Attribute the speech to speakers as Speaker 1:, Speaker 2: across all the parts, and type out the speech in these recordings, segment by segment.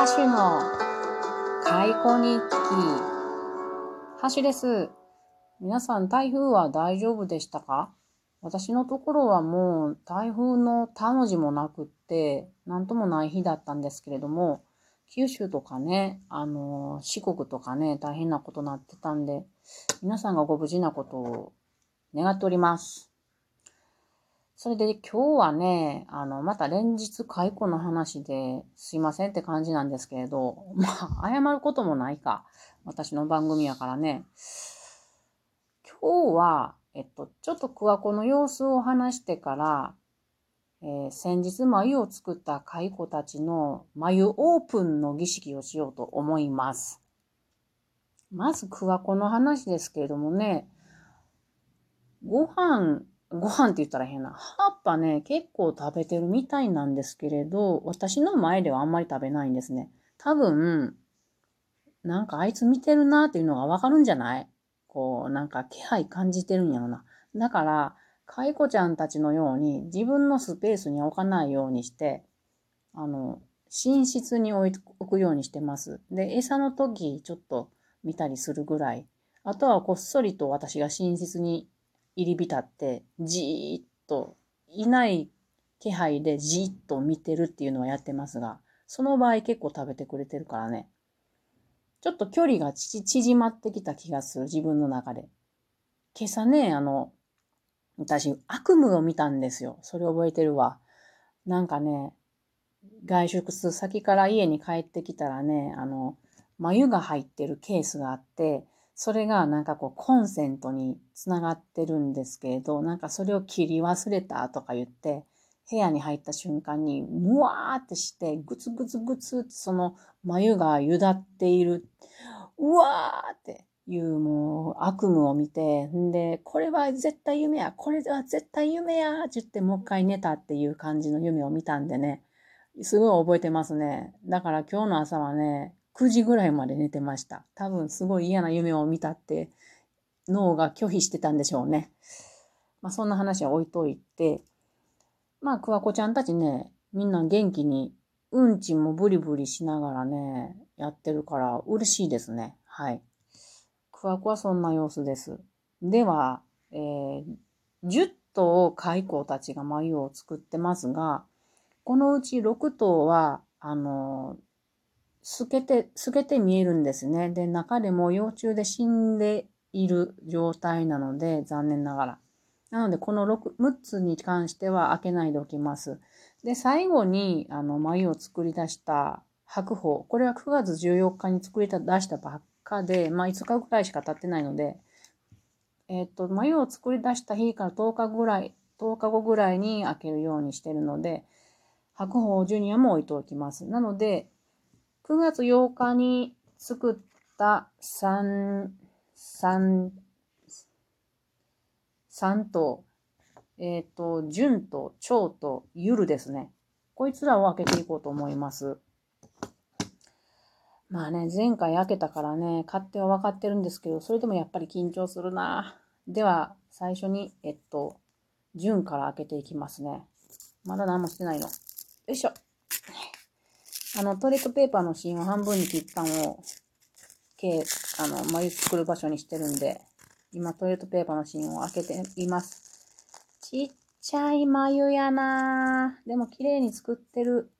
Speaker 1: ハッシュの解雇日記。ハッシュです。皆さん台風は大丈夫でしたか？私のところはもう台風の他の字もなくって、なんともない日だったんですけれども、九州とかね、あの、四国とかね、大変なことなってたんで、皆さんがご無事なことを願っております。それで今日はね、あの、また連日解雇の話ですいませんって感じなんですけれど、まあ、謝ることもないか。私の番組やからね。今日は、えっと、ちょっと桑子の様子を話してから、えー先日眉を作った蚕たちの眉オープンの儀式をしようと思います。まず桑子の話ですけれどもね、ご飯、ご飯って言ったら変な。葉っぱね、結構食べてるみたいなんですけれど、私の前ではあんまり食べないんですね。多分、なんかあいつ見てるなっていうのがわかるんじゃない？こう、なんか気配感じてるんやろな。だから、かいこちゃんたちのように自分のスペースに置かないようにして、あの、寝室に置置くようにしてます。で、餌の時ちょっと見たりするぐらい。あとはこっそりと私が寝室に入り浸って、じーっと、いない気配でじーっと見てるっていうのはやってますが、その場合結構食べてくれてるからね。ちょっと距離がち縮まってきた気がする、自分の中で。今朝ね、あの、私、悪夢を見たんですよ。それ覚えてるわ。なんかね、外出先から家に帰ってきたらね、あの、眉が入ってるケースがあって、それがなんかこうコンセントにつながってるんですけれど、なんかそれを切り忘れたとか言って、部屋に入った瞬間に、むわーってして、ぐつぐつぐつってその眉がゆだっている。うわーっていうもう悪夢を見て、んで、これは絶対夢や、これは絶対夢やって言ってもう一回寝たっていう感じの夢を見たんでね、すごい覚えてますね。だから今日の朝はね、9時ぐらいまで寝てました。多分すごい嫌な夢を見たって脳が拒否してたんでしょうね。まあそんな話は置いといて、まあクワコちゃんたちね、みんな元気にうんちもブリブリしながらね、やってるから嬉しいですね。はい。クワコはそんな様子です。では、えー、10頭蚕たちが眉を作ってますが、このうち6頭は、あの、透けて、透けて見えるんですね。で、中でも幼虫で死んでいる状態なので、残念ながら。なので、この6、6つに関しては開けないでおきます。で、最後に、あの、眉を作り出した白鳳。これは9月14日に作り出したばっかで、まあ、5日ぐらいしか経ってないので、えっ、と、眉を作り出した日から10日ぐらい、10日後ぐらいに開けるようにしてるので、白鳳ジュニアも置いておきます。なので、9月8日に作った3、3、3と、えっ、と、純と蝶とゆるですね。こいつらを開けていこうと思います。まあね、前回開けたからね、勝手は分かってるんですけど、それでもやっぱり緊張するな。では、最初に、えっと、純から開けていきますね。まだ何もしてないの。よいしょ。あの、トイレットペーパーの芯を半分に切ったのを、計、あの、眉作る場所にしてるんで、今トイレットペーパーの芯を開けています。ちっちゃい眉やなでも綺麗に作ってる。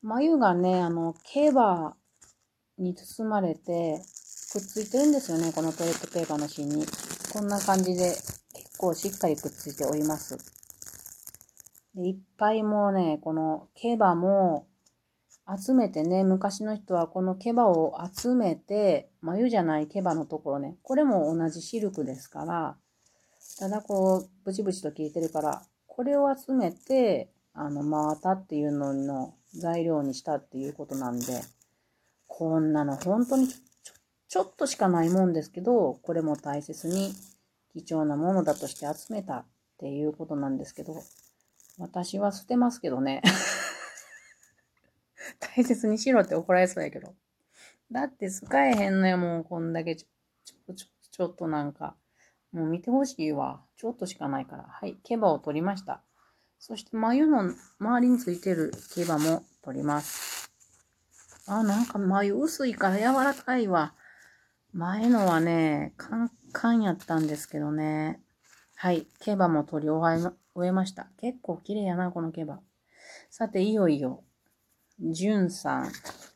Speaker 1: 眉がね、あの、ケバに包まれて、くっついてるんですよね、このトイレットペーパーの芯に。こんな感じで、結構しっかりくっついております。でいっぱいもうね、このケバも集めてね、昔の人はこのケバを集めて、眉じゃないケバのところね、これも同じシルクですから、ただこう、ブチブチと消えてるから、これを集めて、あの、真綿っていうのの材料にしたっていうことなんで、こんなの本当にちょちょっとしかないもんですけど、これも大切に貴重なものだとして集めたっていうことなんですけど、私は捨てますけどね。大切にしろって怒られそうやけど。だって使えへんのよ、もうこんだけちょ、ちょ、ちょ、ちょっとなんか。もう見てほしいわ。ちょっとしかないから。はい、ケバを取りました。そして眉の周りについてるケバも取ります。あ、なんか眉薄いから柔らかいわ。前のはね、カンカンやったんですけどね。はい。毛羽も取り終えま終えました。結構綺麗やな、この毛羽。さて、いよいよ、じゅんさん。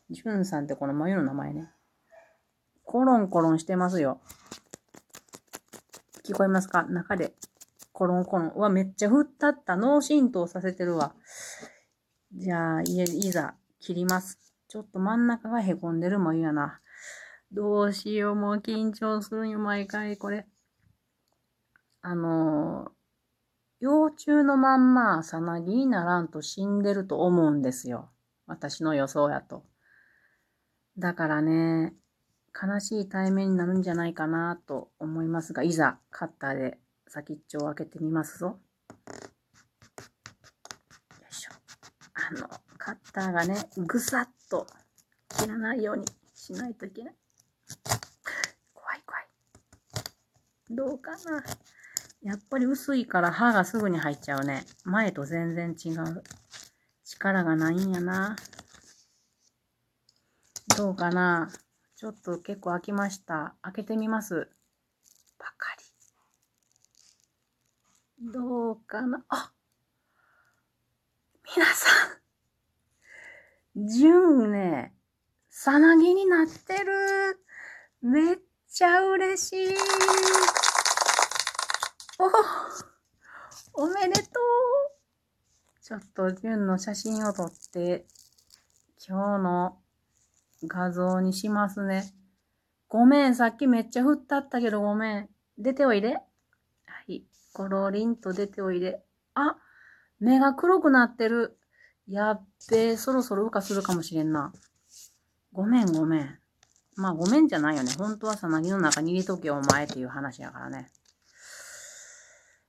Speaker 1: じゅんさんってこの眉の名前ね。コロンコロンしてますよ。聞こえますか？中で。コロンコロン。うわ、めっちゃ振ったった。脳震盪させてるわ。じゃあ、いいざ、切ります。ちょっと真ん中がへこんでる眉やな。どうしよう、もう緊張するよ、毎回これ。あの幼虫のまんま、さなぎにならんと死んでると思うんですよ。私の予想やと。だからね、悲しい対面になるんじゃないかなと思いますが、いざカッターで先っちょを開けてみますぞ。よいしょ。あの、カッターがね、ぐさっと切らないようにしないといけない。怖い怖い。どうかな。やっぱり薄いから歯がすぐに入っちゃうね。前と全然違う。力がないんやな。どうかなちょっと結構開きました。開けてみます。ばかり。どうかなあ皆さん。純ね、さなぎになってる。めっちゃ嬉しい。お、おめでとう。ちょっと純の写真を撮って、今日の画像にしますね。ごめん、さっきめっちゃ降ったったけどごめん。出ておいで。はい。コロリンと出ておいで。あ、目が黒くなってる。やっべえ、そろそろ羽化するかもしれんな。ごめん、ごめん。まあ、ごめんじゃないよね。本当はさなぎの中に入れとけよお前っていう話やからね。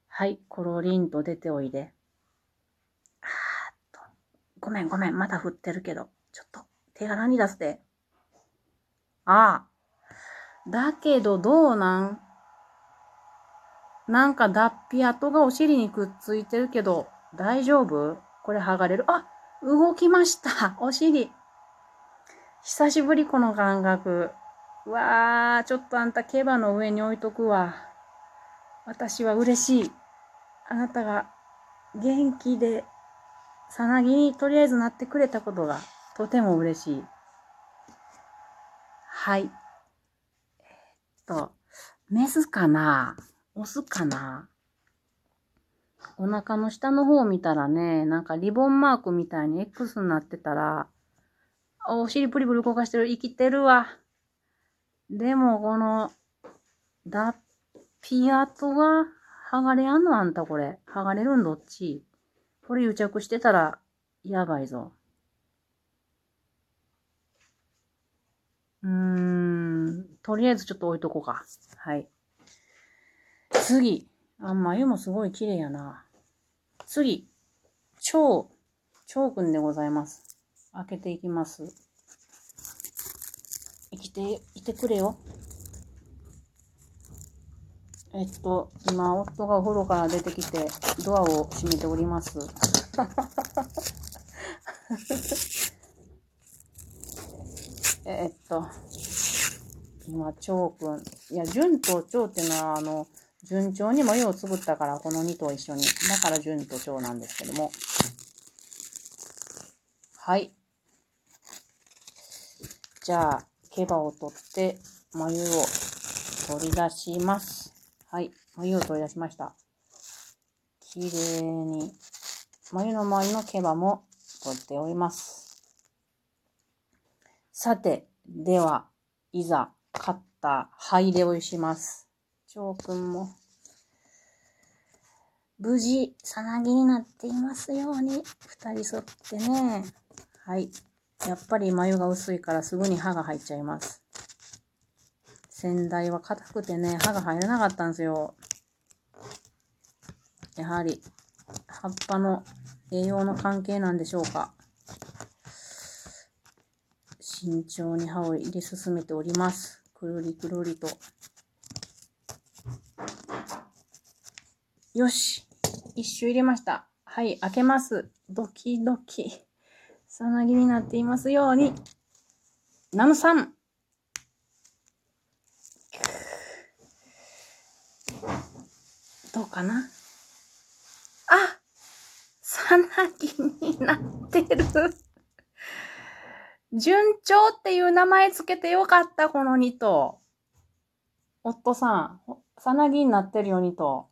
Speaker 1: はい、コロリンと出ておいで。ごめんごめん、まだ振ってるけど。ちょっと、手柄に出すで？ああ。だけど、どうなん？なんか脱皮跡がお尻にくっついてるけど、大丈夫？これ剥がれる？あ動きましたお尻久しぶりこの感覚。うわー、ちょっとあんた毛羽の上に置いとくわ。私は嬉しい。あなたが元気で、さなぎにとりあえずなってくれたことがとても嬉しい。はい。えー、っと、メスかな？オスかな？お腹の下の方を見たらね、なんかリボンマークみたいに X になってたら、お尻プリプリ動かしてる。生きてるわ。でも、この、脱皮跡が剥がれやんの？あんたこれ。剥がれるん？どっち？これ癒着してたら、やばいぞ。うーん。とりあえずちょっと置いとこうか。はい。次。あ、眉もすごい綺麗やな。次。蝶。蝶くんでございます。開けていきます。生きていてくれよ。えっと、今、夫がお風呂から出てきて、ドアを閉めております。えっと、今、蝶くん。いや、順と蝶ってのは、あの、順調にも絵を作ったから、この2頭一緒に。だから順と蝶なんですけども。はい。じゃあ、毛羽を取って、眉を取り出します。はい。眉を取り出しました。綺麗に、眉の周りの毛羽も取っております。さて、では、いざ、カッター、灰でおします。蝶くんも、無事、さなぎになっていますように、二人沿ってね。はい。やっぱり眉が薄いからすぐに歯が入っちゃいます。先代は硬くてね、歯が入らなかったんですよ。やはり、葉っぱの栄養の関係なんでしょうか。慎重に歯を入れ進めております。くるりくるりと。よし。一周入れました。はい、開けます。ドキドキ。さなぎになっていますように。ナムさん。どうかなさなぎになってる。順調っていう名前つけてよかった、この2頭。夫さん、さなぎになってるよ、2頭。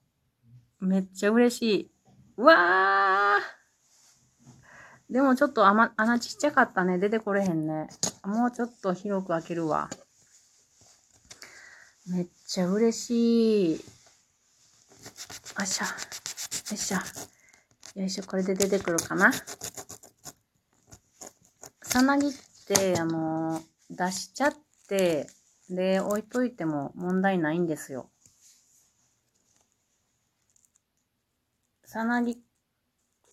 Speaker 1: めっちゃ嬉しい。うわーでもちょっと穴ちっちゃかったね。出てこれへんね。もうちょっと広く開けるわ。めっちゃ嬉しい。あっしゃ。よいしょ。よいしょ。これで出てくるかな。さなぎって、あの出しちゃって、で、置いといても問題ないんですよ。さなぎ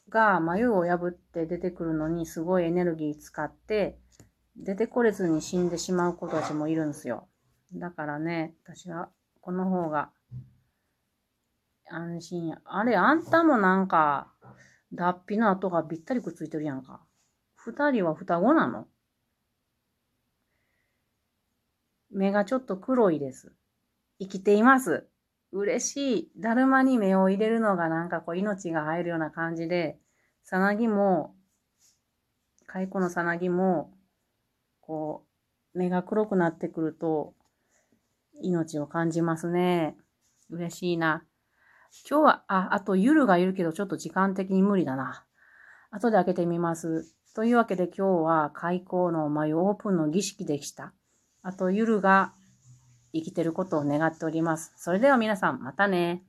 Speaker 1: が眉を破って出てくるのにすごいエネルギー使って、出てこれずに死んでしまう子たちもいるんですよ。だからね、私はこの方が安心や。あれ、あんたもなんか、脱皮の跡がぴったりくっついてるやんか。二人は双子なの？目がちょっと黒いです。生きています。嬉しい。だるまに目を入れるのがなんかこう命が入るような感じで、さなぎも、蚕のさなぎも、こう、目が黒くなってくると、命を感じますね。嬉しいな。今日は、あ、あとゆるがいるけどちょっと時間的に無理だな。後で開けてみます。というわけで今日は開口の眉オープンの儀式でした。あとゆるが生きてることを願っております。それでは皆さん、またね。